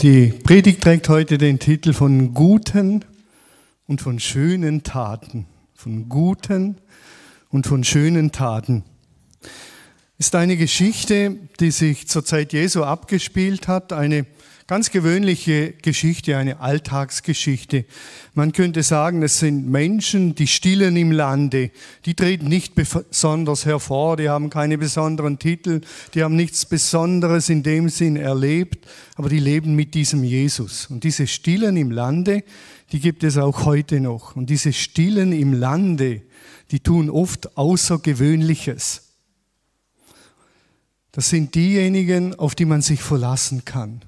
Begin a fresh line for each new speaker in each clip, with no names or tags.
Die Predigt trägt heute den Titel von guten und von schönen Taten. Von guten und von schönen Taten. Ist eine Geschichte, die sich zur Zeit Jesu abgespielt hat, eine ganz gewöhnliche Geschichte, eine Alltagsgeschichte. Man könnte sagen, es sind Menschen, die stillen im Lande. Die treten nicht besonders hervor, die haben keine besonderen Titel, die haben nichts Besonderes in dem Sinn erlebt, aber die leben mit diesem Jesus. Und diese Stillen im Lande, die gibt es auch heute noch. Und diese Stillen im Lande, die tun oft Außergewöhnliches. Das sind diejenigen, auf die man sich verlassen kann.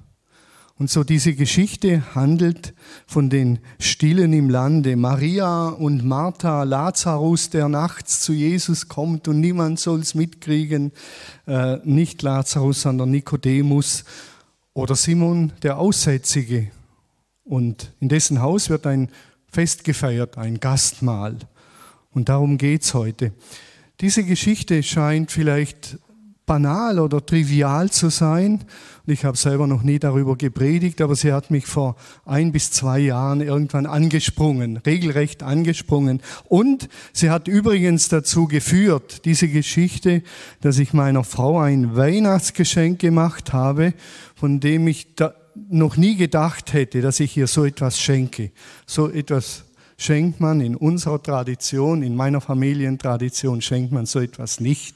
Und so diese Geschichte handelt von den Stillen im Lande. Maria und Martha, Lazarus, der nachts zu Jesus kommt und niemand soll's mitkriegen. Äh, nicht Lazarus, sondern Nikodemus oder Simon, der Aussätzige. Und in dessen Haus wird ein Fest gefeiert, ein Gastmahl. Und darum geht's heute. Diese Geschichte scheint vielleicht banal oder trivial zu sein. Und ich habe selber noch nie darüber gepredigt, aber sie hat mich vor ein bis zwei Jahren irgendwann angesprungen, regelrecht angesprungen. Und sie hat übrigens dazu geführt, diese Geschichte, dass ich meiner Frau ein Weihnachtsgeschenk gemacht habe, von dem ich noch nie gedacht hätte, dass ich ihr so etwas schenke. So etwas schenkt man in unserer Tradition, in meiner Familientradition schenkt man so etwas nicht.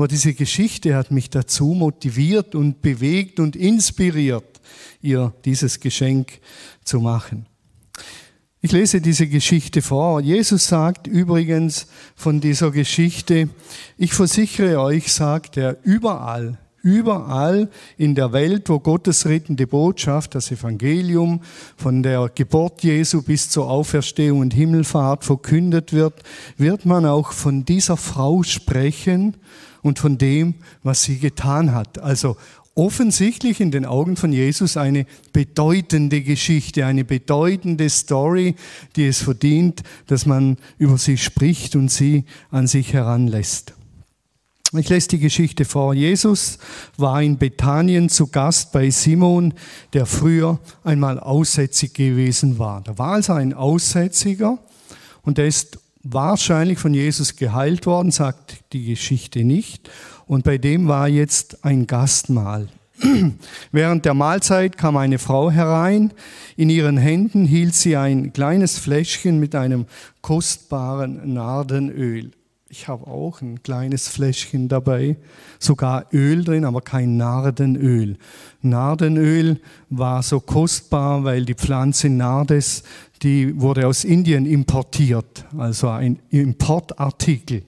Aber diese Geschichte hat mich dazu motiviert und bewegt und inspiriert, ihr dieses Geschenk zu machen. Ich lese diese Geschichte vor. Jesus sagt übrigens von dieser Geschichte, ich versichere euch, sagt er, überall Überall in der Welt, wo Gottes rettende Botschaft, das Evangelium von der Geburt Jesu bis zur Auferstehung und Himmelfahrt verkündet wird, wird man auch von dieser Frau sprechen und von dem, was sie getan hat. Also offensichtlich in den Augen von Jesus eine bedeutende Geschichte, eine bedeutende Story, die es verdient, dass man über sie spricht und sie an sich heranlässt. Ich lese die Geschichte vor. Jesus war in Bethanien zu Gast bei Simon, der früher einmal aussätzig gewesen war. Da war also ein Aussätziger und der ist wahrscheinlich von Jesus geheilt worden, sagt die Geschichte nicht. Und bei dem war jetzt ein Gastmahl. Während der Mahlzeit kam eine Frau herein. In ihren Händen hielt sie ein kleines Fläschchen mit einem kostbaren Nardenöl. Ich habe auch ein kleines Fläschchen dabei, sogar Öl drin, aber kein Nardenöl. Nardenöl war so kostbar, weil die Pflanze Nardes, die wurde aus Indien importiert, also ein Importartikel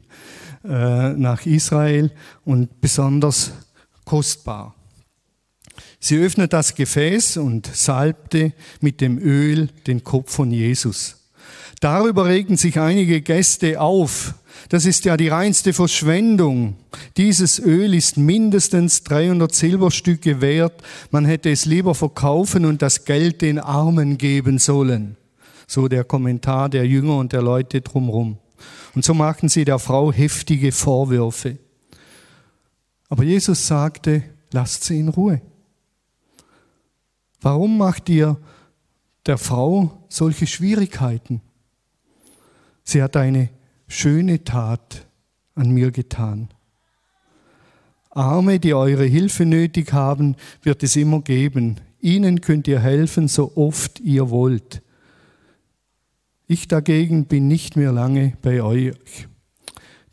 äh, nach Israel und besonders kostbar. Sie öffnet das Gefäß und salbte mit dem Öl den Kopf von Jesus. Darüber regen sich einige Gäste auf, das ist ja die reinste Verschwendung. Dieses Öl ist mindestens 300 Silberstücke wert. Man hätte es lieber verkaufen und das Geld den Armen geben sollen. So der Kommentar der Jünger und der Leute drumherum. Und so machten sie der Frau heftige Vorwürfe. Aber Jesus sagte, lasst sie in Ruhe. Warum macht ihr der Frau solche Schwierigkeiten? Sie hat eine schöne Tat an mir getan. Arme, die eure Hilfe nötig haben, wird es immer geben. Ihnen könnt ihr helfen, so oft ihr wollt. Ich dagegen bin nicht mehr lange bei euch.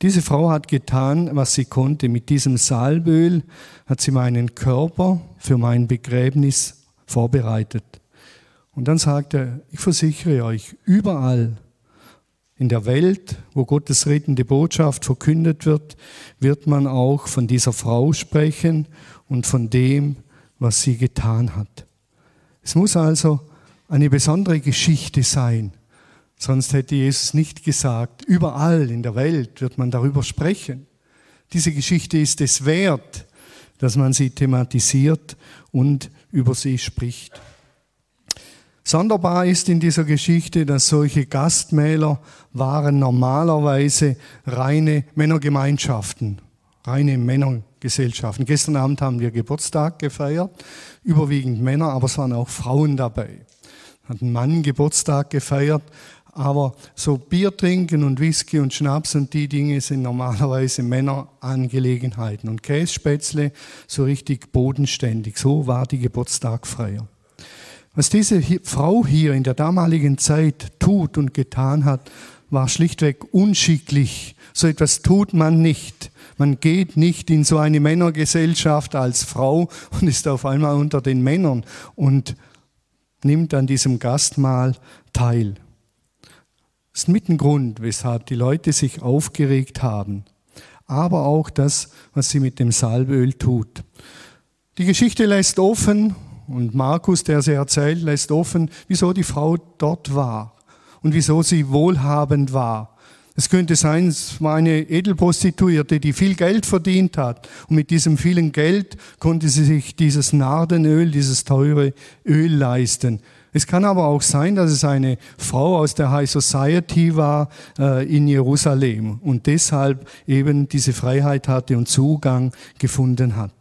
Diese Frau hat getan, was sie konnte. Mit diesem Salböl hat sie meinen Körper für mein Begräbnis vorbereitet. Und dann sagt er, ich versichere euch, überall, in der Welt, wo Gottes rettende Botschaft verkündet wird, wird man auch von dieser Frau sprechen und von dem, was sie getan hat. Es muss also eine besondere Geschichte sein. Sonst hätte Jesus nicht gesagt, überall in der Welt wird man darüber sprechen. Diese Geschichte ist es wert, dass man sie thematisiert und über sie spricht. Sonderbar ist in dieser Geschichte, dass solche Gastmäler waren normalerweise reine Männergemeinschaften, reine Männer, Männergesellschaften. Gestern Abend haben wir Geburtstag gefeiert, überwiegend Männer, aber es waren auch Frauen dabei. Hat ein Mann Geburtstag gefeiert, aber so Bier trinken und Whisky und Schnaps und die Dinge sind normalerweise Männerangelegenheiten. Und Kässpätzle so richtig bodenständig. So war die Geburtstagfeier. Was diese Frau hier in der damaligen Zeit tut und getan hat, war schlichtweg unschicklich. So etwas tut man nicht. Man geht nicht in so eine Männergesellschaft als Frau und ist auf einmal unter den Männern und nimmt an diesem Gastmahl teil. Das ist mit ein Grund, weshalb die Leute sich aufgeregt haben. Aber auch das, was sie mit dem Salböl tut. Die Geschichte lässt offen, und Markus, der sie erzählt, lässt offen, wieso die Frau dort war und wieso sie wohlhabend war. Es könnte sein, es war eine Edelprostituierte, die viel Geld verdient hat. Und mit diesem vielen Geld konnte sie sich dieses Nardenöl, dieses teure Öl leisten. Es kann aber auch sein, dass es eine Frau aus der High Society war äh, in Jerusalem und deshalb eben diese Freiheit hatte und Zugang gefunden hat.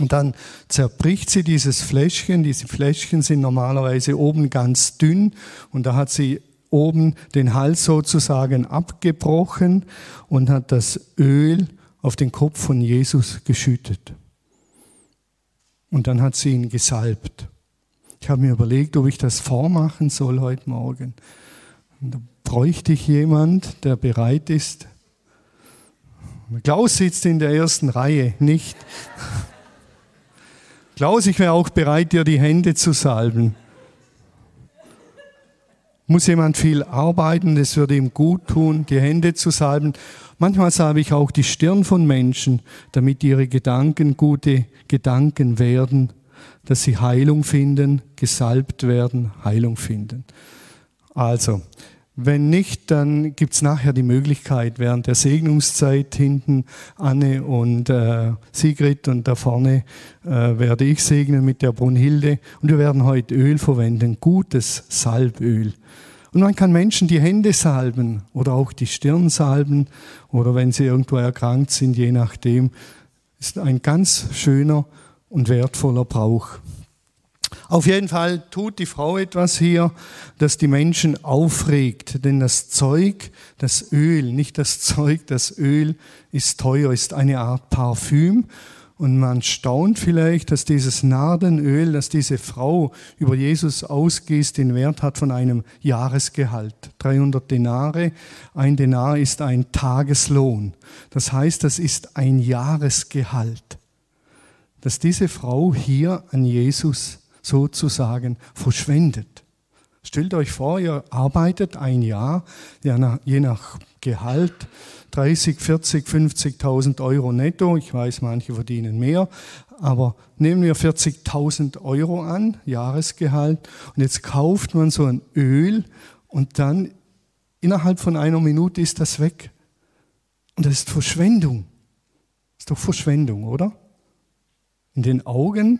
Und dann zerbricht sie dieses Fläschchen. Diese Fläschchen sind normalerweise oben ganz dünn und da hat sie oben den Hals sozusagen abgebrochen und hat das Öl auf den Kopf von Jesus geschüttet. Und dann hat sie ihn gesalbt. Ich habe mir überlegt, ob ich das vormachen soll heute Morgen. Und da bräuchte ich jemand, der bereit ist. Klaus sitzt in der ersten Reihe, nicht? Klaus, ich wäre auch bereit, dir die Hände zu salben. Muss jemand viel arbeiten, es würde ihm gut tun, die Hände zu salben. Manchmal salbe ich auch die Stirn von Menschen, damit ihre Gedanken gute Gedanken werden, dass sie Heilung finden, gesalbt werden, Heilung finden. Also, wenn nicht, dann gibt's nachher die Möglichkeit, während der Segnungszeit hinten Anne und äh, Sigrid und da vorne äh, werde ich segnen mit der Brunhilde. Und wir werden heute Öl verwenden, gutes Salböl. Und man kann Menschen die Hände salben oder auch die Stirn salben oder wenn sie irgendwo erkrankt sind, je nachdem. Ist ein ganz schöner und wertvoller Brauch. Auf jeden Fall tut die Frau etwas hier, das die Menschen aufregt, denn das Zeug, das Öl, nicht das Zeug, das Öl ist teuer, ist eine Art Parfüm. Und man staunt vielleicht, dass dieses Nardenöl, das diese Frau über Jesus ausgießt, den Wert hat von einem Jahresgehalt. 300 Denare. Ein Denar ist ein Tageslohn. Das heißt, das ist ein Jahresgehalt, dass diese Frau hier an Jesus sozusagen verschwendet. Stellt euch vor, ihr arbeitet ein Jahr, je nach Gehalt, 30, 40, 50.000 Euro netto. Ich weiß, manche verdienen mehr, aber nehmen wir 40.000 Euro an, Jahresgehalt, und jetzt kauft man so ein Öl und dann innerhalb von einer Minute ist das weg. Und das ist Verschwendung. Das ist doch Verschwendung, oder? In den Augen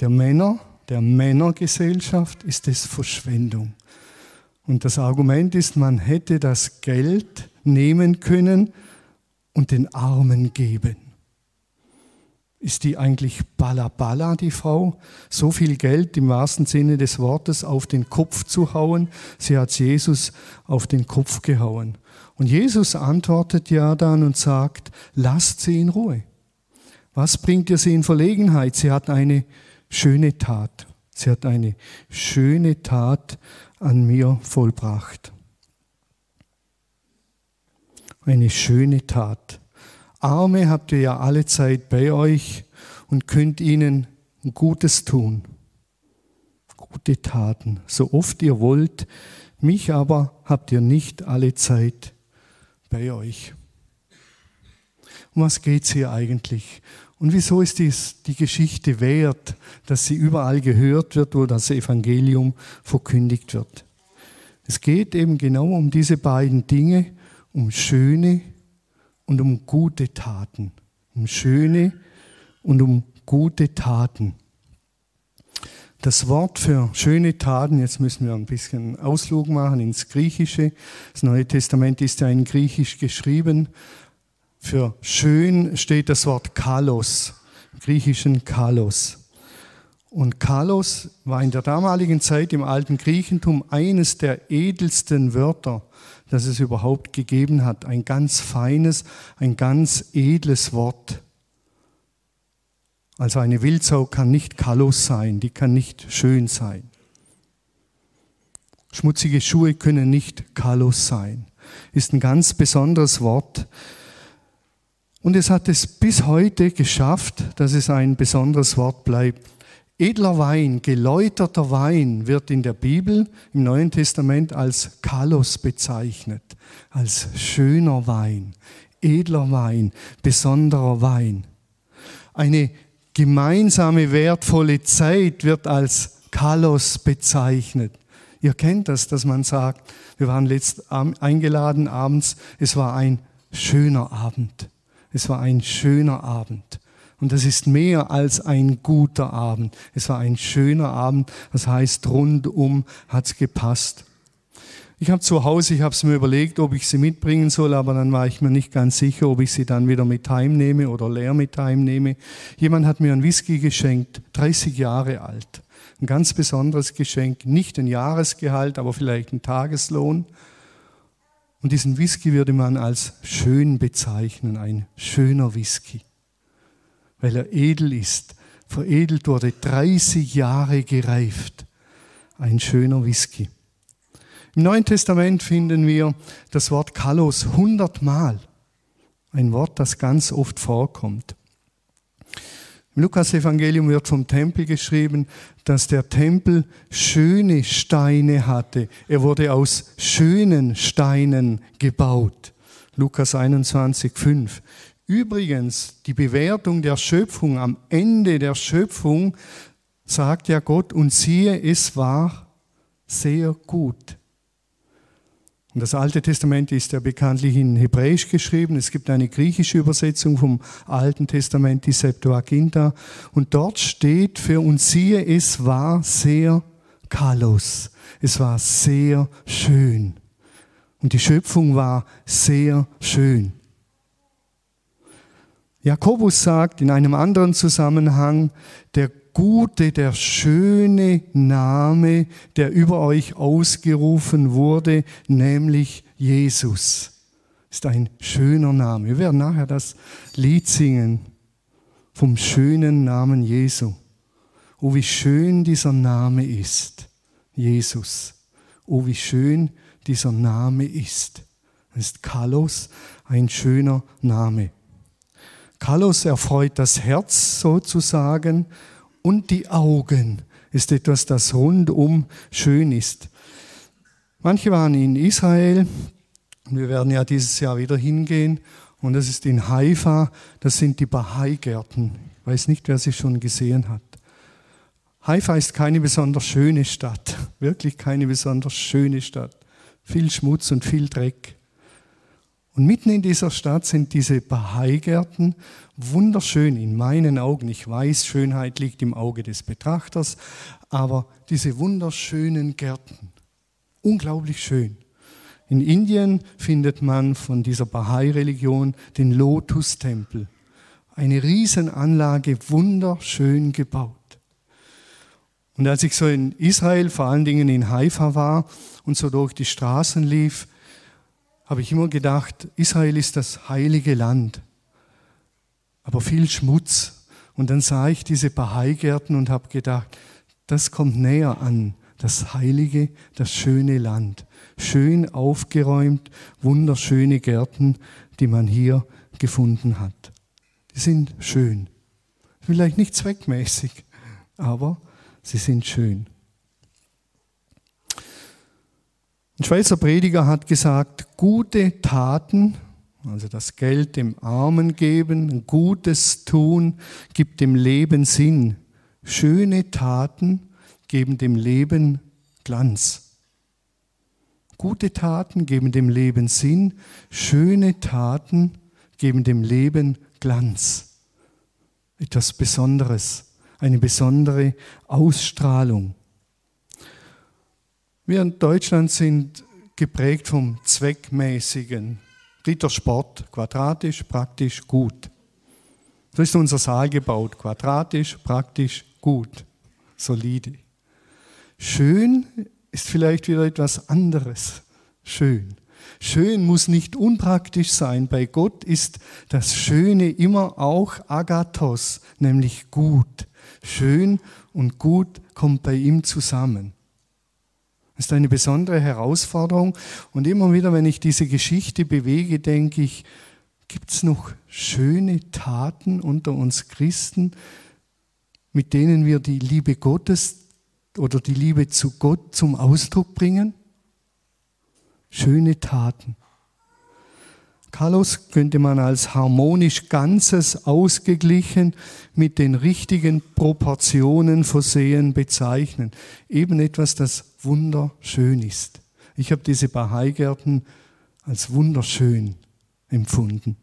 der Männer, der Männergesellschaft ist es Verschwendung. Und das Argument ist, man hätte das Geld nehmen können und den Armen geben. Ist die eigentlich Balla die Frau? So viel Geld im wahrsten Sinne des Wortes auf den Kopf zu hauen? Sie hat Jesus auf den Kopf gehauen. Und Jesus antwortet ja dann und sagt, lasst sie in Ruhe. Was bringt ihr sie in Verlegenheit? Sie hat eine schöne Tat. Sie hat eine schöne Tat an mir vollbracht. Eine schöne Tat. Arme habt ihr ja alle Zeit bei euch und könnt ihnen Gutes tun. Gute Taten, so oft ihr wollt. Mich aber habt ihr nicht alle Zeit bei euch. Um was geht's hier eigentlich? Und wieso ist dies die Geschichte wert, dass sie überall gehört wird, wo das Evangelium verkündigt wird? Es geht eben genau um diese beiden Dinge, um schöne und um gute Taten. Um schöne und um gute Taten. Das Wort für schöne Taten, jetzt müssen wir ein bisschen Ausflug machen ins Griechische. Das Neue Testament ist ja in Griechisch geschrieben. Für schön steht das Wort Kalos, im griechischen Kalos. Und Kalos war in der damaligen Zeit im alten Griechentum eines der edelsten Wörter, das es überhaupt gegeben hat. Ein ganz feines, ein ganz edles Wort. Also eine Wildsau kann nicht Kalos sein, die kann nicht schön sein. Schmutzige Schuhe können nicht Kalos sein. Ist ein ganz besonderes Wort. Und es hat es bis heute geschafft, dass es ein besonderes Wort bleibt. Edler Wein, geläuterter Wein wird in der Bibel im Neuen Testament als Kalos bezeichnet, als schöner Wein, edler Wein, besonderer Wein. Eine gemeinsame wertvolle Zeit wird als Kalos bezeichnet. Ihr kennt das, dass man sagt, wir waren letzt eingeladen abends, es war ein schöner Abend. Es war ein schöner Abend. Und das ist mehr als ein guter Abend. Es war ein schöner Abend. Das heißt, rundum hat's gepasst. Ich habe zu Hause, ich habe es mir überlegt, ob ich sie mitbringen soll, aber dann war ich mir nicht ganz sicher, ob ich sie dann wieder mit heimnehme oder leer mit heimnehme. Jemand hat mir ein Whisky geschenkt, 30 Jahre alt. Ein ganz besonderes Geschenk, nicht ein Jahresgehalt, aber vielleicht ein Tageslohn. Und diesen Whisky würde man als schön bezeichnen, ein schöner Whisky weil er edel ist, veredelt wurde, 30 Jahre gereift. Ein schöner Whisky. Im Neuen Testament finden wir das Wort Kalos hundertmal. Ein Wort, das ganz oft vorkommt. Im Lukas-Evangelium wird vom Tempel geschrieben, dass der Tempel schöne Steine hatte. Er wurde aus schönen Steinen gebaut. Lukas 21, 5. Übrigens, die Bewertung der Schöpfung am Ende der Schöpfung sagt ja Gott, und siehe, es war sehr gut. Und das Alte Testament ist ja bekanntlich in Hebräisch geschrieben. Es gibt eine griechische Übersetzung vom Alten Testament, die Septuaginta. Und dort steht für uns siehe, es war sehr kalos. Es war sehr schön. Und die Schöpfung war sehr schön. Jakobus sagt in einem anderen Zusammenhang, der gute, der schöne Name, der über euch ausgerufen wurde, nämlich Jesus. Ist ein schöner Name. Wir werden nachher das Lied singen vom schönen Namen Jesu. Oh, wie schön dieser Name ist. Jesus. Oh, wie schön dieser Name ist. Das ist Kalos, ein schöner Name. Kalos erfreut das Herz sozusagen und die Augen ist etwas, das rundum schön ist. Manche waren in Israel, wir werden ja dieses Jahr wieder hingehen, und das ist in Haifa, das sind die Bahai-Gärten. Ich weiß nicht, wer sie schon gesehen hat. Haifa ist keine besonders schöne Stadt, wirklich keine besonders schöne Stadt. Viel Schmutz und viel Dreck. Und mitten in dieser Stadt sind diese Bahai-Gärten wunderschön in meinen Augen. Ich weiß, Schönheit liegt im Auge des Betrachters, aber diese wunderschönen Gärten, unglaublich schön. In Indien findet man von dieser Bahai-Religion den Lotus-Tempel. Eine Riesenanlage, wunderschön gebaut. Und als ich so in Israel, vor allen Dingen in Haifa war und so durch die Straßen lief, habe ich immer gedacht, Israel ist das heilige Land, aber viel Schmutz. Und dann sah ich diese Bahai-Gärten und habe gedacht, das kommt näher an das heilige, das schöne Land. Schön aufgeräumt, wunderschöne Gärten, die man hier gefunden hat. Die sind schön. Vielleicht nicht zweckmäßig, aber sie sind schön. Ein Schweizer Prediger hat gesagt, gute Taten, also das Geld dem Armen geben, Gutes tun, gibt dem Leben Sinn. Schöne Taten geben dem Leben Glanz. Gute Taten geben dem Leben Sinn, schöne Taten geben dem Leben Glanz. Etwas Besonderes, eine besondere Ausstrahlung. Wir in Deutschland sind geprägt vom Zweckmäßigen. Rittersport, quadratisch, praktisch, gut. So ist unser Saal gebaut, quadratisch, praktisch, gut, solide. Schön ist vielleicht wieder etwas anderes. Schön. Schön muss nicht unpraktisch sein. Bei Gott ist das Schöne immer auch Agathos, nämlich gut. Schön und gut kommt bei ihm zusammen. Das ist eine besondere Herausforderung. Und immer wieder, wenn ich diese Geschichte bewege, denke ich, gibt es noch schöne Taten unter uns Christen, mit denen wir die Liebe Gottes oder die Liebe zu Gott zum Ausdruck bringen? Schöne Taten. Carlos könnte man als harmonisch Ganzes, ausgeglichen, mit den richtigen Proportionen versehen bezeichnen. Eben etwas, das wunderschön ist. Ich habe diese Bahai-Gärten als wunderschön empfunden.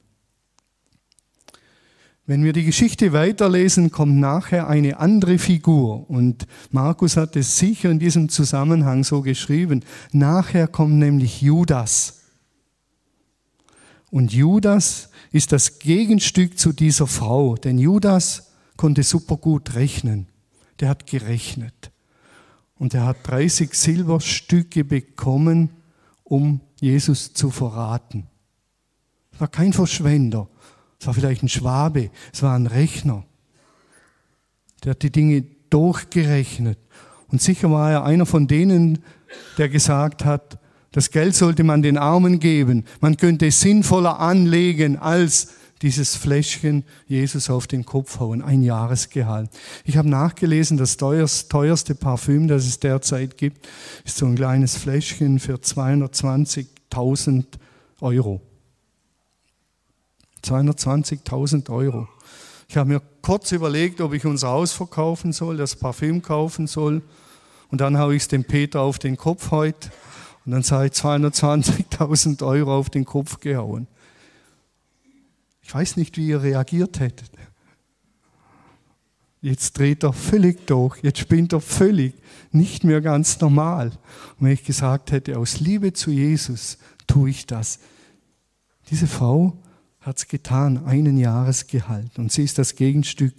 Wenn wir die Geschichte weiterlesen, kommt nachher eine andere Figur. Und Markus hat es sicher in diesem Zusammenhang so geschrieben. Nachher kommt nämlich Judas. Und Judas ist das Gegenstück zu dieser Frau. Denn Judas konnte super gut rechnen. Der hat gerechnet. Und er hat 30 Silberstücke bekommen, um Jesus zu verraten. Er war kein Verschwender. Es war vielleicht ein Schwabe, es war ein Rechner. Der hat die Dinge durchgerechnet. Und sicher war er einer von denen, der gesagt hat, das Geld sollte man den Armen geben. Man könnte es sinnvoller anlegen als dieses Fläschchen Jesus auf den Kopf hauen, ein Jahresgehalt. Ich habe nachgelesen, das teuerste Parfüm, das es derzeit gibt, ist so ein kleines Fläschchen für 220.000 Euro. 220.000 Euro. Ich habe mir kurz überlegt, ob ich unser Haus verkaufen soll, das Parfüm kaufen soll. Und dann habe ich es dem Peter auf den Kopf heute. Und dann ich 220.000 Euro auf den Kopf gehauen. Ich weiß nicht, wie ihr reagiert hättet. Jetzt dreht er völlig durch, jetzt spinnt er völlig, nicht mehr ganz normal. Und wenn ich gesagt hätte, aus Liebe zu Jesus tue ich das. Diese Frau hat es getan, einen Jahresgehalt. Und sie ist das Gegenstück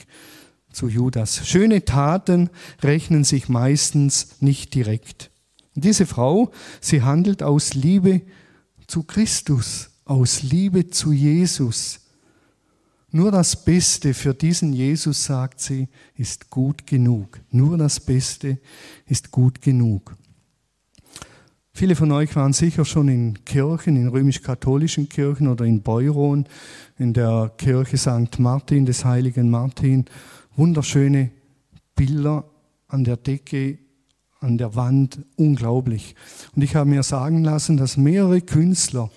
zu Judas. Schöne Taten rechnen sich meistens nicht direkt. Und diese Frau, sie handelt aus Liebe zu Christus, aus Liebe zu Jesus. Nur das Beste für diesen Jesus, sagt sie, ist gut genug. Nur das Beste ist gut genug. Viele von euch waren sicher schon in Kirchen, in römisch-katholischen Kirchen oder in Beuron, in der Kirche St. Martin, des heiligen Martin. Wunderschöne Bilder an der Decke, an der Wand, unglaublich. Und ich habe mir sagen lassen, dass mehrere Künstler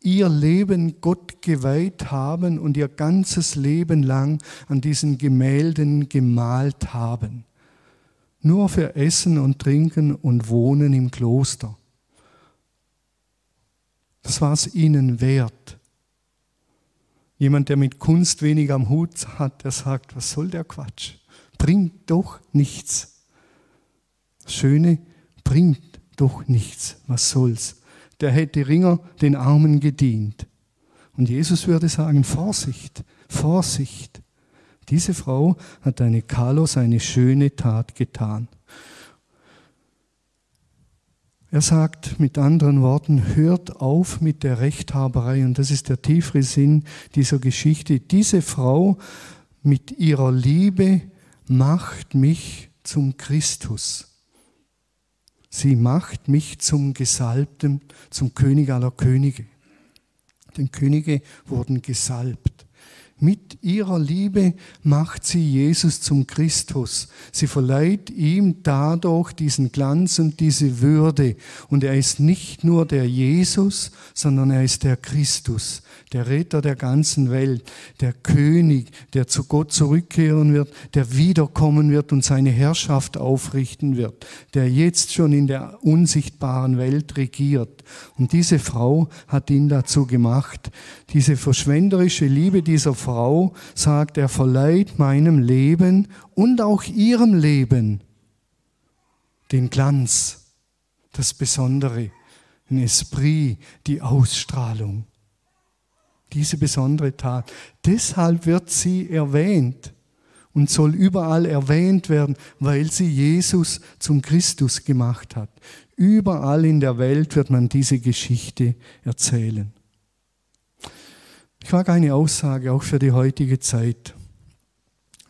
ihr Leben Gott geweiht haben und ihr ganzes Leben lang an diesen Gemälden gemalt haben. Nur für Essen und Trinken und Wohnen im Kloster. Das war es ihnen wert. Jemand, der mit Kunst wenig am Hut hat, der sagt, was soll der Quatsch? Bringt doch nichts. Schöne bringt doch nichts. Was soll's? Der hätte Ringer den Armen gedient. Und Jesus würde sagen, Vorsicht, Vorsicht. Diese Frau hat eine Carlos eine schöne Tat getan. Er sagt mit anderen Worten, hört auf mit der Rechthaberei. Und das ist der tiefere Sinn dieser Geschichte. Diese Frau mit ihrer Liebe macht mich zum Christus. Sie macht mich zum Gesalbten, zum König aller Könige. Denn Könige wurden gesalbt. Mit ihrer Liebe macht sie Jesus zum Christus. Sie verleiht ihm dadurch diesen Glanz und diese Würde. Und er ist nicht nur der Jesus, sondern er ist der Christus, der Retter der ganzen Welt, der König, der zu Gott zurückkehren wird, der wiederkommen wird und seine Herrschaft aufrichten wird, der jetzt schon in der unsichtbaren Welt regiert. Und diese Frau hat ihn dazu gemacht. Diese verschwenderische Liebe dieser Frau sagt, er verleiht meinem Leben und auch ihrem Leben den Glanz, das Besondere, den Esprit, die Ausstrahlung. diese besondere Tat. Deshalb wird sie erwähnt und soll überall erwähnt werden, weil sie Jesus zum Christus gemacht hat. Überall in der Welt wird man diese Geschichte erzählen. Ich wage eine Aussage auch für die heutige Zeit.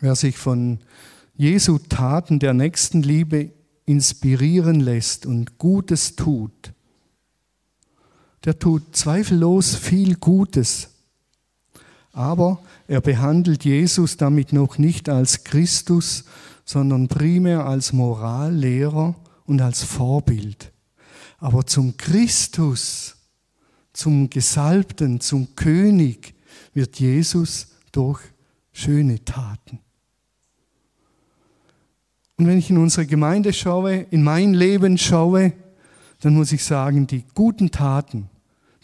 Wer sich von Jesu Taten der Nächstenliebe inspirieren lässt und Gutes tut, der tut zweifellos viel Gutes. Aber er behandelt Jesus damit noch nicht als Christus, sondern primär als Morallehrer und als Vorbild. Aber zum Christus, zum Gesalbten, zum König wird Jesus durch schöne Taten. Und wenn ich in unsere Gemeinde schaue, in mein Leben schaue, dann muss ich sagen, die guten Taten,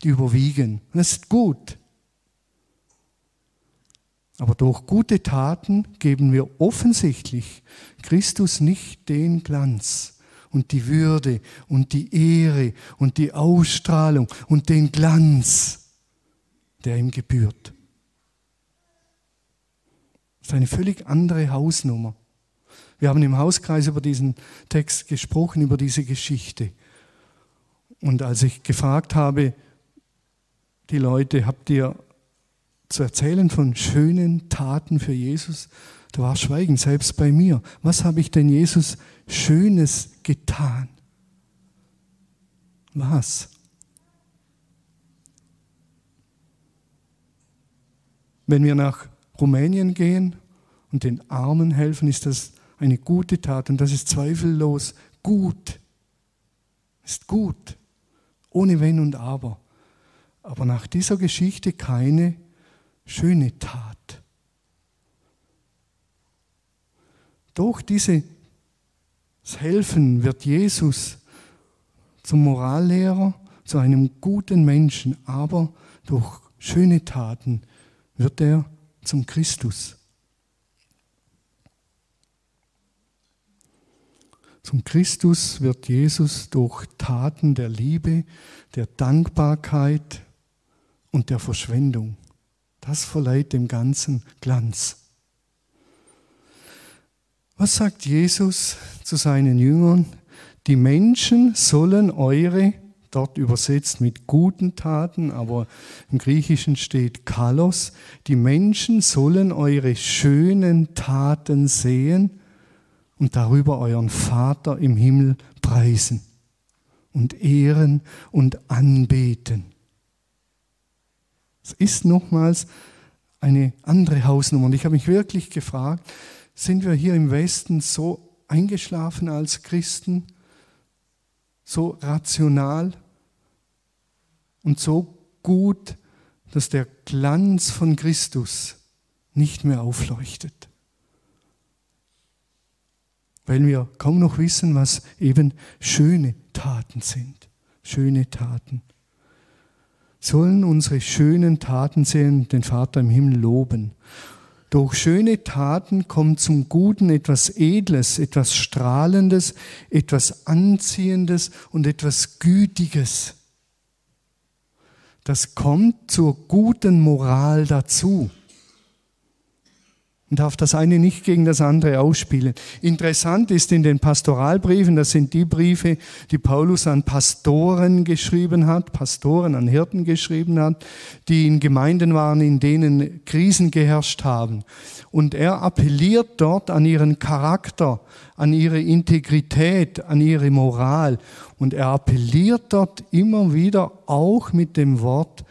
die überwiegen. das ist gut. Aber durch gute Taten geben wir offensichtlich Christus nicht den Glanz und die Würde und die Ehre und die Ausstrahlung und den Glanz, der ihm gebührt. Das ist eine völlig andere Hausnummer. Wir haben im Hauskreis über diesen Text gesprochen, über diese Geschichte. Und als ich gefragt habe, die Leute, habt ihr zu erzählen von schönen Taten für Jesus, da war Schweigen, selbst bei mir. Was habe ich denn Jesus Schönes getan? Was? Wenn wir nach Rumänien gehen und den Armen helfen, ist das eine gute Tat und das ist zweifellos gut. Ist gut, ohne Wenn und Aber. Aber nach dieser Geschichte keine schöne Tat. Durch dieses Helfen wird Jesus zum Morallehrer, zu einem guten Menschen, aber durch schöne Taten wird er zum Christus. Zum Christus wird Jesus durch Taten der Liebe, der Dankbarkeit und der Verschwendung. Das verleiht dem Ganzen Glanz. Was sagt Jesus zu seinen Jüngern? Die Menschen sollen eure, dort übersetzt mit guten Taten, aber im Griechischen steht Kalos, die Menschen sollen eure schönen Taten sehen und darüber euren Vater im Himmel preisen und ehren und anbeten. Es ist nochmals eine andere Hausnummer. Und ich habe mich wirklich gefragt, sind wir hier im Westen so eingeschlafen als Christen, so rational und so gut, dass der Glanz von Christus nicht mehr aufleuchtet? Weil wir kaum noch wissen, was eben schöne Taten sind. Schöne Taten sollen unsere schönen Taten sehen, den Vater im Himmel loben. Durch schöne Taten kommt zum Guten etwas Edles, etwas Strahlendes, etwas Anziehendes und etwas Gütiges. Das kommt zur guten Moral dazu und darf das eine nicht gegen das andere ausspielen. Interessant ist in den Pastoralbriefen, das sind die Briefe, die Paulus an Pastoren geschrieben hat, Pastoren an Hirten geschrieben hat, die in Gemeinden waren, in denen Krisen geherrscht haben. Und er appelliert dort an ihren Charakter, an ihre Integrität, an ihre Moral. Und er appelliert dort immer wieder auch mit dem Wort,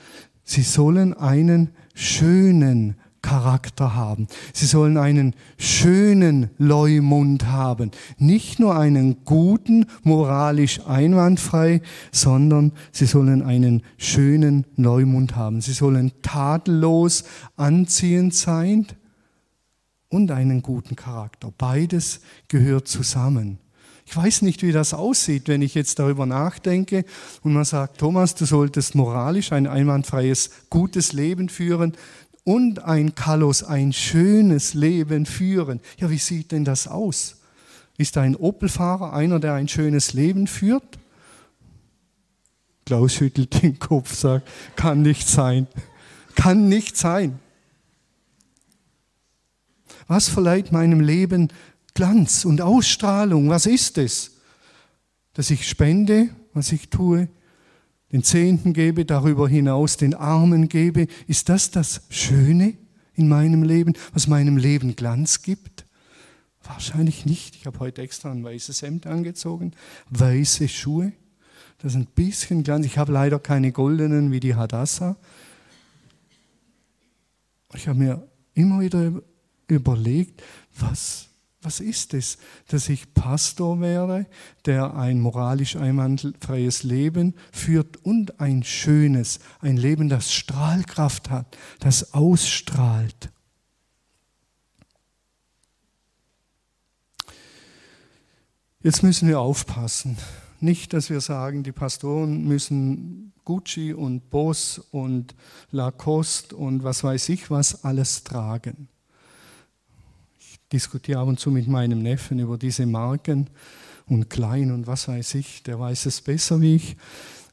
sie sollen einen schönen Charakter haben. Sie sollen einen schönen Leumund haben. Nicht nur einen guten, moralisch einwandfrei, sondern sie sollen einen schönen Leumund haben. Sie sollen tadellos, anziehend sein und einen guten Charakter. Beides gehört zusammen. Ich weiß nicht, wie das aussieht, wenn ich jetzt darüber nachdenke und man sagt, Thomas, du solltest moralisch ein einwandfreies, gutes Leben führen und ein Kalos ein schönes Leben führen. Ja, wie sieht denn das aus? Ist ein Opelfahrer einer, der ein schönes Leben führt? Klaus schüttelt den Kopf, sagt, kann nicht sein. Kann nicht sein. Was verleiht meinem Leben Glanz und Ausstrahlung? Was ist es? Dass ich spende, was ich tue, den Zehnten gebe, darüber hinaus den Armen gebe. Ist das das Schöne in meinem Leben, was meinem Leben Glanz gibt? Wahrscheinlich nicht. Ich habe heute extra ein weißes Hemd angezogen, weiße Schuhe. Das ist ein bisschen Glanz. Ich habe leider keine goldenen wie die Hadassah. Ich habe mir immer wieder überlegt, was was ist es, dass ich Pastor wäre, der ein moralisch einwandfreies Leben führt und ein schönes, ein Leben, das Strahlkraft hat, das ausstrahlt? Jetzt müssen wir aufpassen. Nicht, dass wir sagen, die Pastoren müssen Gucci und Boss und Lacoste und was weiß ich was alles tragen diskutiere ab und zu mit meinem Neffen über diese Marken und Klein und was weiß ich, der weiß es besser wie ich.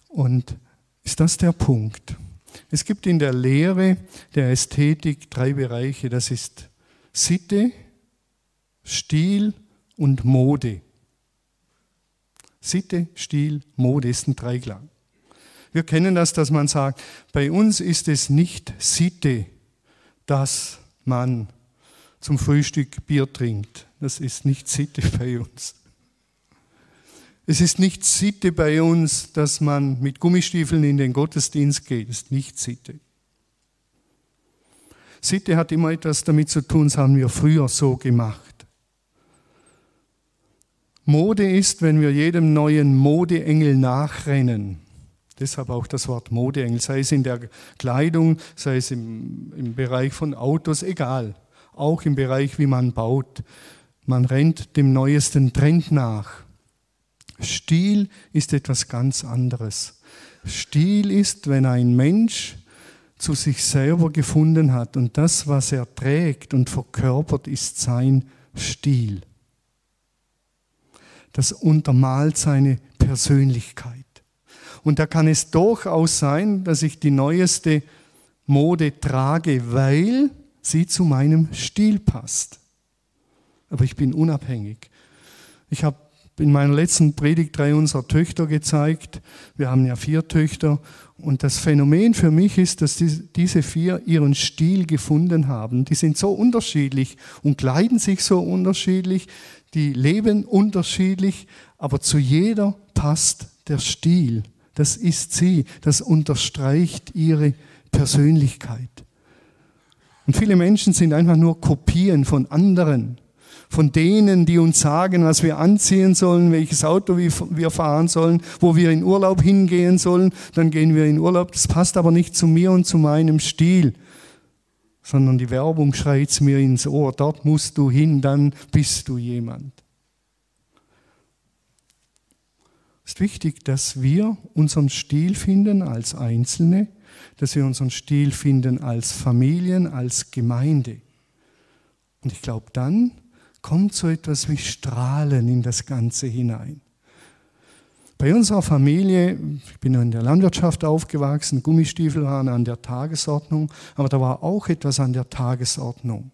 Und ist das der Punkt? Es gibt in der Lehre der Ästhetik drei Bereiche, das ist Sitte, Stil und Mode. Sitte, Stil, Mode ist ein Dreiklang. Wir kennen das, dass man sagt, bei uns ist es nicht Sitte, dass man zum Frühstück Bier trinkt. Das ist nicht Sitte bei uns. Es ist nicht Sitte bei uns, dass man mit Gummistiefeln in den Gottesdienst geht. Das ist nicht Sitte. Sitte hat immer etwas damit zu tun, das haben wir früher so gemacht. Mode ist, wenn wir jedem neuen Modeengel nachrennen. Deshalb auch das Wort Modeengel, sei es in der Kleidung, sei es im, im Bereich von Autos, egal auch im Bereich, wie man baut. Man rennt dem neuesten Trend nach. Stil ist etwas ganz anderes. Stil ist, wenn ein Mensch zu sich selber gefunden hat und das, was er trägt und verkörpert, ist sein Stil. Das untermalt seine Persönlichkeit. Und da kann es durchaus sein, dass ich die neueste Mode trage, weil sie zu meinem Stil passt. Aber ich bin unabhängig. Ich habe in meiner letzten Predigt drei unserer Töchter gezeigt. Wir haben ja vier Töchter. Und das Phänomen für mich ist, dass diese vier ihren Stil gefunden haben. Die sind so unterschiedlich und kleiden sich so unterschiedlich. Die leben unterschiedlich, aber zu jeder passt der Stil. Das ist sie. Das unterstreicht ihre Persönlichkeit. Und viele Menschen sind einfach nur Kopien von anderen, von denen, die uns sagen, was wir anziehen sollen, welches Auto wir fahren sollen, wo wir in Urlaub hingehen sollen. Dann gehen wir in Urlaub. Das passt aber nicht zu mir und zu meinem Stil, sondern die Werbung schreit mir ins Ohr. Dort musst du hin, dann bist du jemand. Es ist wichtig, dass wir unseren Stil finden als Einzelne dass wir unseren Stil finden als Familien, als Gemeinde. Und ich glaube, dann kommt so etwas wie Strahlen in das Ganze hinein. Bei unserer Familie, ich bin in der Landwirtschaft aufgewachsen, Gummistiefel waren an der Tagesordnung, aber da war auch etwas an der Tagesordnung.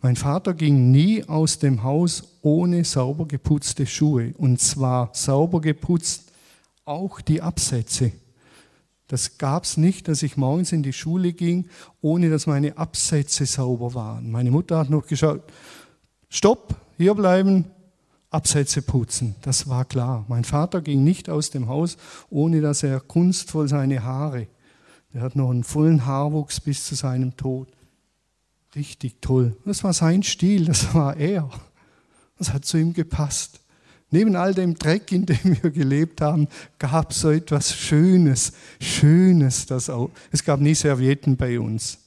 Mein Vater ging nie aus dem Haus ohne sauber geputzte Schuhe. Und zwar sauber geputzt auch die Absätze. Das gab es nicht, dass ich morgens in die Schule ging, ohne dass meine Absätze sauber waren. Meine Mutter hat noch geschaut, stopp, hier bleiben, Absätze putzen. Das war klar. Mein Vater ging nicht aus dem Haus, ohne dass er kunstvoll seine Haare, er hat noch einen vollen Haarwuchs bis zu seinem Tod. Richtig toll. Das war sein Stil, das war er. Das hat zu ihm gepasst. Neben all dem Dreck, in dem wir gelebt haben, gab es so etwas Schönes, Schönes. Das auch, es gab nie Servietten bei uns.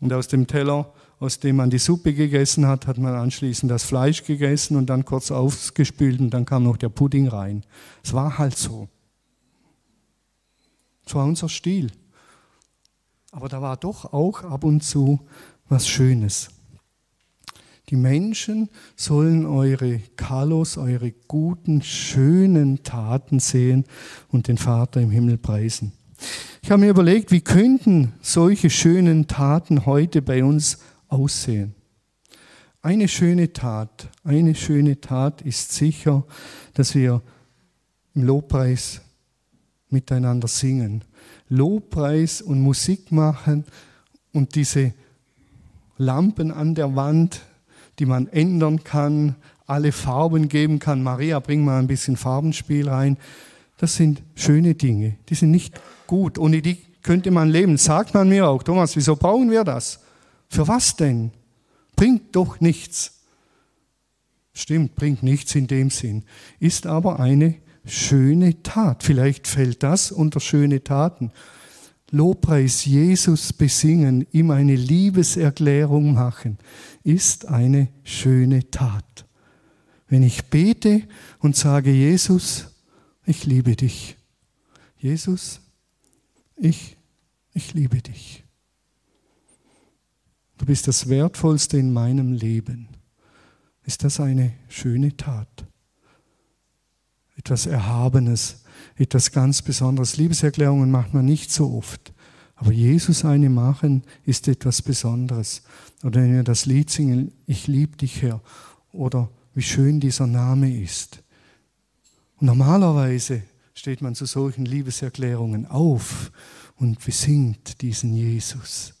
Und aus dem Teller, aus dem man die Suppe gegessen hat, hat man anschließend das Fleisch gegessen und dann kurz aufgespült und dann kam noch der Pudding rein. Es war halt so. Es war unser Stil. Aber da war doch auch ab und zu was Schönes. Die Menschen sollen eure Kalos, eure guten, schönen Taten sehen und den Vater im Himmel preisen. Ich habe mir überlegt, wie könnten solche schönen Taten heute bei uns aussehen? Eine schöne Tat, eine schöne Tat ist sicher, dass wir im Lobpreis miteinander singen. Lobpreis und Musik machen und diese Lampen an der Wand, die man ändern kann, alle Farben geben kann. Maria, bring mal ein bisschen Farbenspiel rein. Das sind schöne Dinge. Die sind nicht gut. Ohne die könnte man leben. Sagt man mir auch, Thomas, wieso brauchen wir das? Für was denn? Bringt doch nichts. Stimmt, bringt nichts in dem Sinn. Ist aber eine schöne Tat. Vielleicht fällt das unter schöne Taten. Lobpreis Jesus besingen, ihm eine Liebeserklärung machen, ist eine schöne Tat. Wenn ich bete und sage, Jesus, ich liebe dich. Jesus, ich, ich liebe dich. Du bist das Wertvollste in meinem Leben. Ist das eine schöne Tat? Etwas Erhabenes, etwas ganz Besonderes. Liebeserklärungen macht man nicht so oft. Aber Jesus eine machen ist etwas Besonderes. Oder wenn wir das Lied singen, ich liebe dich, Herr. Oder wie schön dieser Name ist. Und normalerweise steht man zu solchen Liebeserklärungen auf und besingt diesen Jesus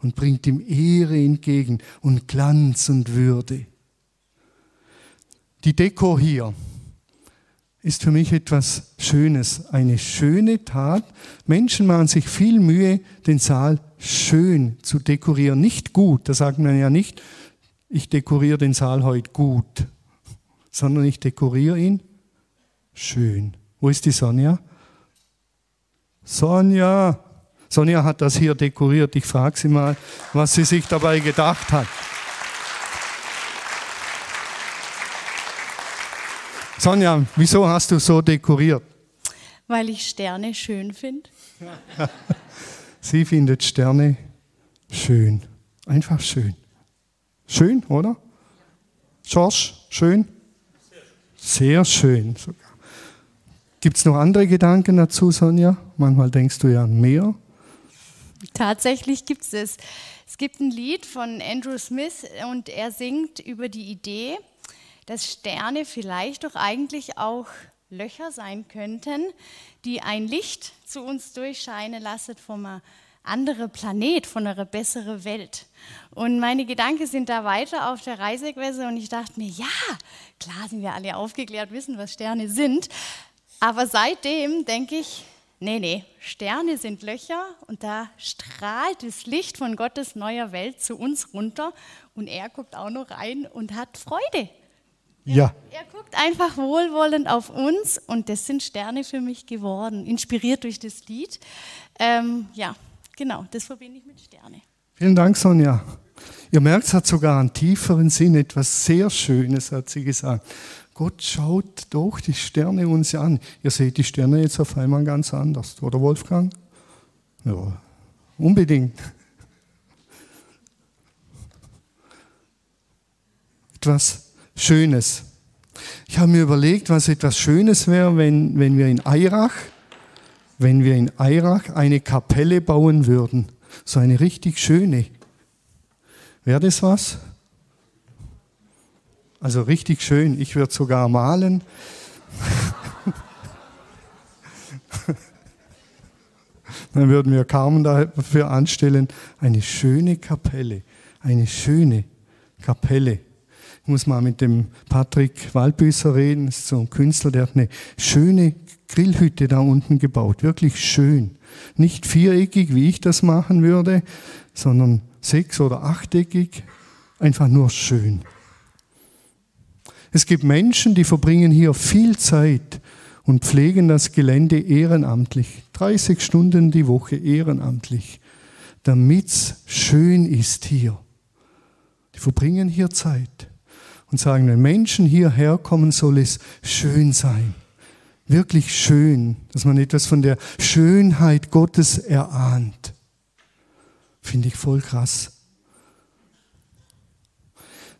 und bringt ihm Ehre entgegen und Glanz und Würde. Die Deko hier, ist für mich etwas Schönes, eine schöne Tat. Menschen machen sich viel Mühe, den Saal schön zu dekorieren. Nicht gut, da sagt man ja nicht, ich dekoriere den Saal heute gut, sondern ich dekoriere ihn schön. Wo ist die Sonja? Sonja! Sonja hat das hier dekoriert. Ich frage sie mal, was sie sich dabei gedacht hat. Sonja, wieso hast du so dekoriert?
Weil ich Sterne schön finde.
Sie findet Sterne schön. Einfach schön. Schön, oder? George, schön? Sehr schön sogar. Gibt es noch andere Gedanken dazu, Sonja? Manchmal denkst du ja an mehr.
Tatsächlich gibt es es. Es gibt ein Lied von Andrew Smith und er singt über die Idee, dass Sterne vielleicht doch eigentlich auch Löcher sein könnten, die ein Licht zu uns durchscheinen lassen vom anderen Planet, von einer besseren Welt. Und meine Gedanken sind da weiter auf der Reise gewesen und ich dachte mir, ja, klar sind wir alle aufgeklärt, wissen, was Sterne sind. Aber seitdem denke ich, nee, nee, Sterne sind Löcher und da strahlt das Licht von Gottes neuer Welt zu uns runter und er guckt auch noch rein und hat Freude.
Ja.
Er, guckt einfach wohlwollend auf uns und das sind Sterne für mich geworden, inspiriert durch das Lied. Ähm, ja, genau, das verbinde ich mit Sterne.
Vielen Dank, Sonja. Ihr merkt, es hat sogar einen tieferen Sinn, etwas sehr Schönes, hat sie gesagt. Gott schaut doch die Sterne uns an. Ihr seht die Sterne jetzt auf einmal ganz anders, oder Wolfgang? Ja, unbedingt. Etwas Schönes. Ich habe mir überlegt, was etwas Schönes wäre, wenn, wenn wir in Eirach, wenn wir in Eirach eine Kapelle bauen würden. So eine richtig schöne. Wäre das was? Also richtig schön. Ich würde sogar malen. Dann würden wir Carmen dafür anstellen. Eine schöne Kapelle. Eine schöne Kapelle. Ich muss mal mit dem Patrick Waldbüßer reden, das ist so ein Künstler, der hat eine schöne Grillhütte da unten gebaut, wirklich schön. Nicht viereckig, wie ich das machen würde, sondern sechs- oder achteckig, einfach nur schön. Es gibt Menschen, die verbringen hier viel Zeit und pflegen das Gelände ehrenamtlich, 30 Stunden die Woche ehrenamtlich, damit es schön ist hier. Die verbringen hier Zeit und sagen, wenn Menschen hierher kommen, soll es schön sein. Wirklich schön, dass man etwas von der Schönheit Gottes erahnt. Finde ich voll krass.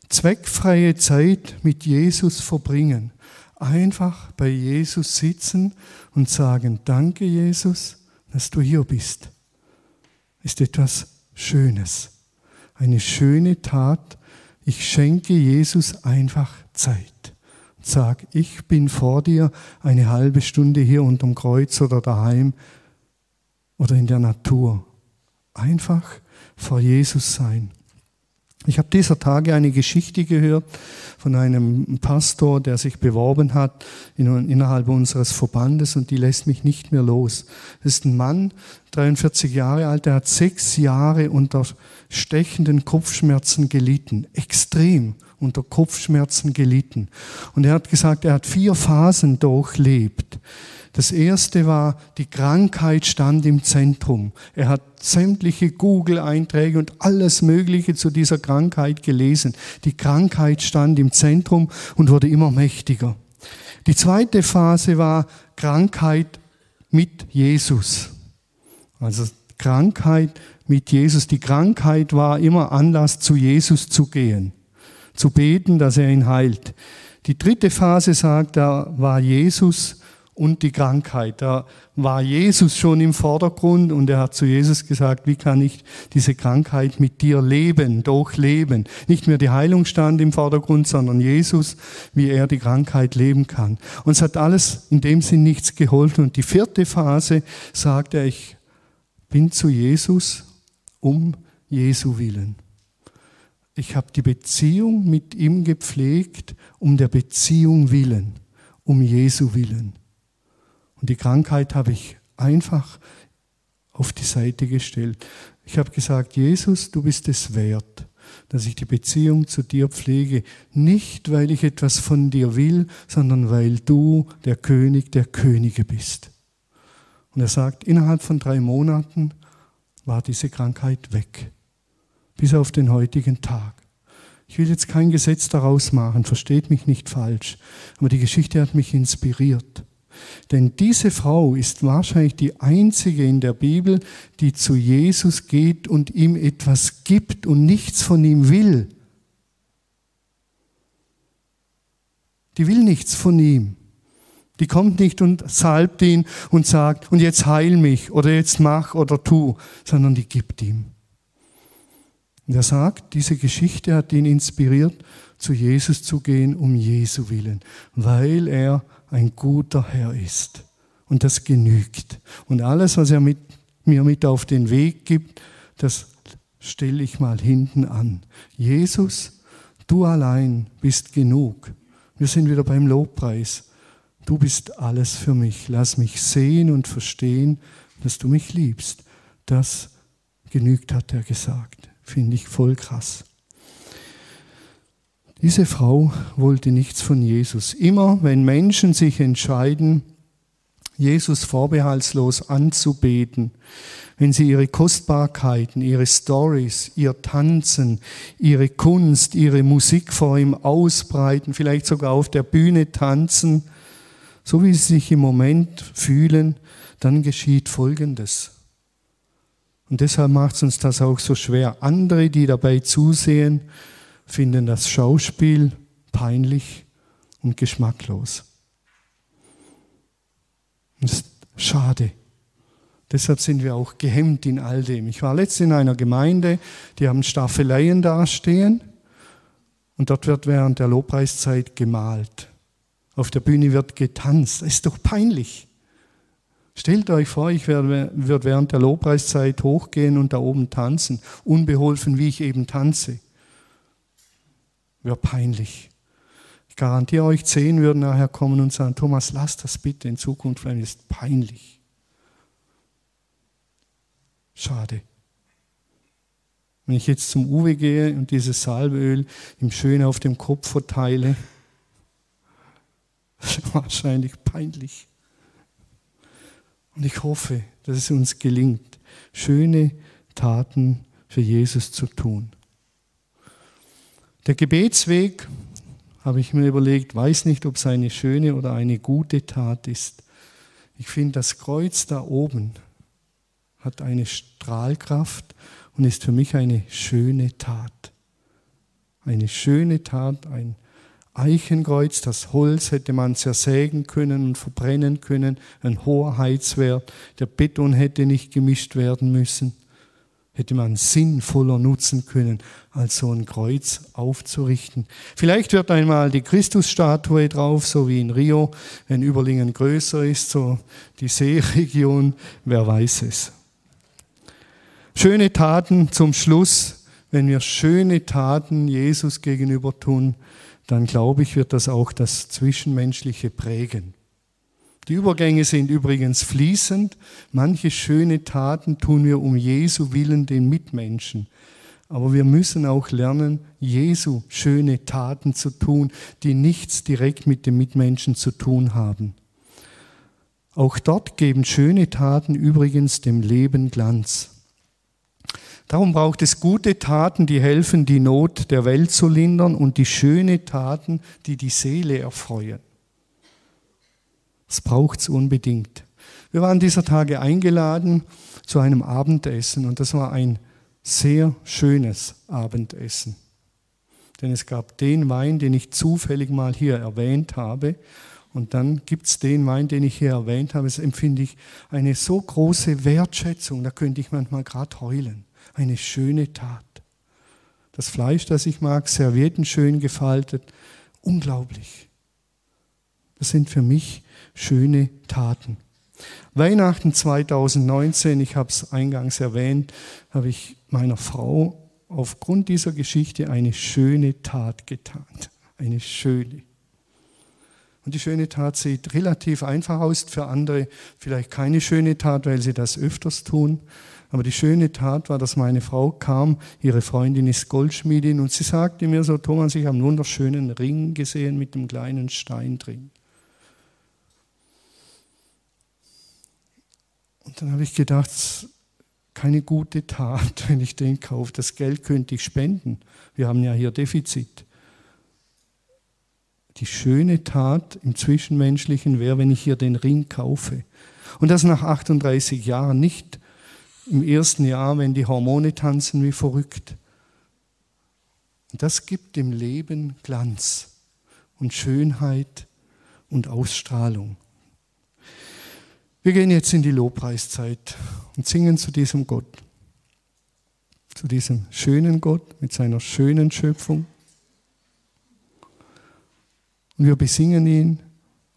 Zweckfreie Zeit mit Jesus verbringen. Einfach bei Jesus sitzen und sagen, danke Jesus, dass du hier bist, ist etwas Schönes. Eine schöne Tat. Ich schenke Jesus einfach Zeit. Sag, ich bin vor dir eine halbe Stunde hier unterm Kreuz oder daheim oder in der Natur. Einfach vor Jesus sein. Ich habe dieser Tage eine Geschichte gehört von einem Pastor, der sich beworben hat innerhalb unseres Verbandes und die lässt mich nicht mehr los. Das ist ein Mann, 43 Jahre alt, der hat sechs Jahre unter stechenden Kopfschmerzen gelitten, extrem unter Kopfschmerzen gelitten. Und er hat gesagt, er hat vier Phasen durchlebt. Das erste war, die Krankheit stand im Zentrum. Er hat sämtliche Google-Einträge und alles Mögliche zu dieser Krankheit gelesen. Die Krankheit stand im Zentrum und wurde immer mächtiger. Die zweite Phase war Krankheit mit Jesus. Also Krankheit mit Jesus. Die Krankheit war immer Anlass, zu Jesus zu gehen, zu beten, dass er ihn heilt. Die dritte Phase sagt, da war Jesus und die Krankheit. Da war Jesus schon im Vordergrund und er hat zu Jesus gesagt, wie kann ich diese Krankheit mit dir leben, durchleben. Nicht mehr die Heilung stand im Vordergrund, sondern Jesus, wie er die Krankheit leben kann. Und es hat alles in dem Sinn nichts geholfen. Und die vierte Phase sagt er, ich bin zu Jesus um Jesu willen. Ich habe die Beziehung mit ihm gepflegt um der Beziehung willen, um Jesu willen. Und die Krankheit habe ich einfach auf die Seite gestellt. Ich habe gesagt, Jesus, du bist es wert, dass ich die Beziehung zu dir pflege, nicht weil ich etwas von dir will, sondern weil du der König der Könige bist. Und er sagt, innerhalb von drei Monaten war diese Krankheit weg, bis auf den heutigen Tag. Ich will jetzt kein Gesetz daraus machen, versteht mich nicht falsch, aber die Geschichte hat mich inspiriert. Denn diese Frau ist wahrscheinlich die einzige in der Bibel, die zu Jesus geht und ihm etwas gibt und nichts von ihm will. Die will nichts von ihm. Die kommt nicht und salbt ihn und sagt, und jetzt heil mich oder jetzt mach oder tu, sondern die gibt ihm. Und er sagt, diese Geschichte hat ihn inspiriert, zu Jesus zu gehen, um Jesu willen, weil er ein guter Herr ist. Und das genügt. Und alles, was er mit, mir mit auf den Weg gibt, das stelle ich mal hinten an. Jesus, du allein bist genug. Wir sind wieder beim Lobpreis. Du bist alles für mich. Lass mich sehen und verstehen, dass du mich liebst. Das genügt, hat er gesagt. Finde ich voll krass. Diese Frau wollte nichts von Jesus. Immer wenn Menschen sich entscheiden, Jesus vorbehaltslos anzubeten, wenn sie ihre Kostbarkeiten, ihre Stories, ihr Tanzen, ihre Kunst, ihre Musik vor ihm ausbreiten, vielleicht sogar auf der Bühne tanzen, so wie sie sich im Moment fühlen, dann geschieht Folgendes. Und deshalb macht es uns das auch so schwer. Andere, die dabei zusehen, finden das Schauspiel peinlich und geschmacklos. Das ist schade. Deshalb sind wir auch gehemmt in all dem. Ich war letztens in einer Gemeinde, die haben Staffeleien dastehen und dort wird während der Lobpreiszeit gemalt. Auf der Bühne wird getanzt. Das ist doch peinlich. Stellt euch vor, ich würde während der Lobpreiszeit hochgehen und da oben tanzen, unbeholfen, wie ich eben tanze wäre peinlich. Ich garantiere euch, zehn würden nachher kommen und sagen, Thomas, lass das bitte in Zukunft, weil es ist peinlich. Schade. Wenn ich jetzt zum Uwe gehe und dieses Salbeöl ihm schön auf dem Kopf verteile, wahrscheinlich peinlich. Und ich hoffe, dass es uns gelingt, schöne Taten für Jesus zu tun. Der Gebetsweg, habe ich mir überlegt, weiß nicht, ob es eine schöne oder eine gute Tat ist. Ich finde, das Kreuz da oben hat eine Strahlkraft und ist für mich eine schöne Tat. Eine schöne Tat, ein Eichenkreuz, das Holz hätte man zersägen können und verbrennen können, ein hoher Heizwert, der Beton hätte nicht gemischt werden müssen, hätte man sinnvoller nutzen können, als so ein Kreuz aufzurichten. Vielleicht wird einmal die Christusstatue drauf, so wie in Rio, wenn Überlingen größer ist, so die Seeregion, wer weiß es. Schöne Taten zum Schluss, wenn wir schöne Taten Jesus gegenüber tun, dann glaube ich, wird das auch das Zwischenmenschliche prägen. Die Übergänge sind übrigens fließend. Manche schöne Taten tun wir um Jesu willen den Mitmenschen. Aber wir müssen auch lernen, Jesu schöne Taten zu tun, die nichts direkt mit dem Mitmenschen zu tun haben. Auch dort geben schöne Taten übrigens dem Leben Glanz. Darum braucht es gute Taten, die helfen, die Not der Welt zu lindern und die schöne Taten, die die Seele erfreuen. Das braucht es unbedingt. Wir waren dieser Tage eingeladen zu einem Abendessen und das war ein sehr schönes Abendessen. Denn es gab den Wein, den ich zufällig mal hier erwähnt habe. Und dann gibt es den Wein, den ich hier erwähnt habe. Das empfinde ich eine so große Wertschätzung, da könnte ich manchmal gerade heulen eine schöne Tat. Das Fleisch, das ich mag, Servietten schön gefaltet, unglaublich. Das sind für mich schöne Taten. Weihnachten 2019, ich habe es eingangs erwähnt, habe ich meiner Frau aufgrund dieser Geschichte eine schöne Tat getan. Eine schöne. Und die schöne Tat sieht relativ einfach aus, für andere vielleicht keine schöne Tat, weil sie das öfters tun. Aber die schöne Tat war, dass meine Frau kam, ihre Freundin ist Goldschmiedin, und sie sagte mir so, Thomas, ich habe einen wunderschönen Ring gesehen mit dem kleinen Stein drin. Und dann habe ich gedacht, keine gute Tat, wenn ich den kaufe. Das Geld könnte ich spenden. Wir haben ja hier Defizit. Die schöne Tat im Zwischenmenschlichen wäre, wenn ich hier den Ring kaufe. Und das nach 38 Jahren nicht im ersten Jahr, wenn die Hormone tanzen wie verrückt. das gibt dem Leben Glanz und Schönheit und Ausstrahlung. Wir gehen jetzt in die Lobpreiszeit und singen zu diesem Gott, zu diesem schönen Gott mit seiner schönen Schöpfung. Und wir besingen ihn,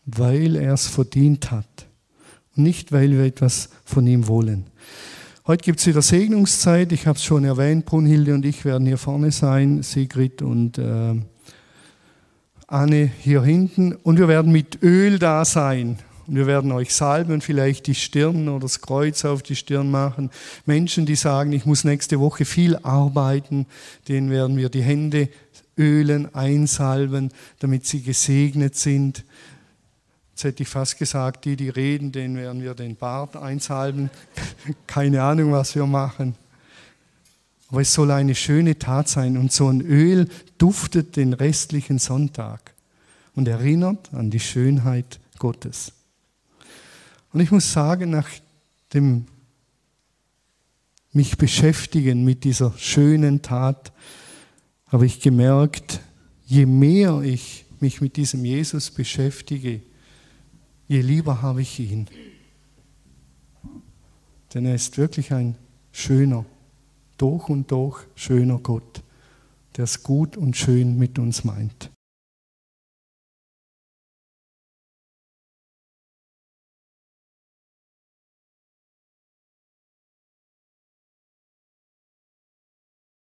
weil er es verdient hat und nicht, weil wir etwas von ihm wollen. Heute gibt es wieder Segnungszeit. Ich habe es schon erwähnt, Brunhilde und ich werden hier vorne sein, Sigrid und äh, Anne hier hinten. Und wir werden mit Öl da sein. Und wir werden euch salben, vielleicht die Stirn oder das Kreuz auf die Stirn machen. Menschen, die sagen, ich muss nächste Woche viel arbeiten, denen werden wir die Hände ölen, einsalben, damit sie gesegnet sind. Jetzt hätte ich fast gesagt, die, die reden, denen werden wir den Bart einsalben. Keine Ahnung, was wir machen. Aber es soll eine schöne Tat sein. Und so ein Öl duftet den restlichen Sonntag und erinnert an die Schönheit Gottes. Und ich muss sagen, nach dem mich beschäftigen mit dieser schönen Tat, habe ich gemerkt, je mehr ich mich mit diesem Jesus beschäftige, je lieber habe ich ihn. Denn er ist wirklich ein schöner, durch und durch schöner Gott, der es gut und schön mit uns meint.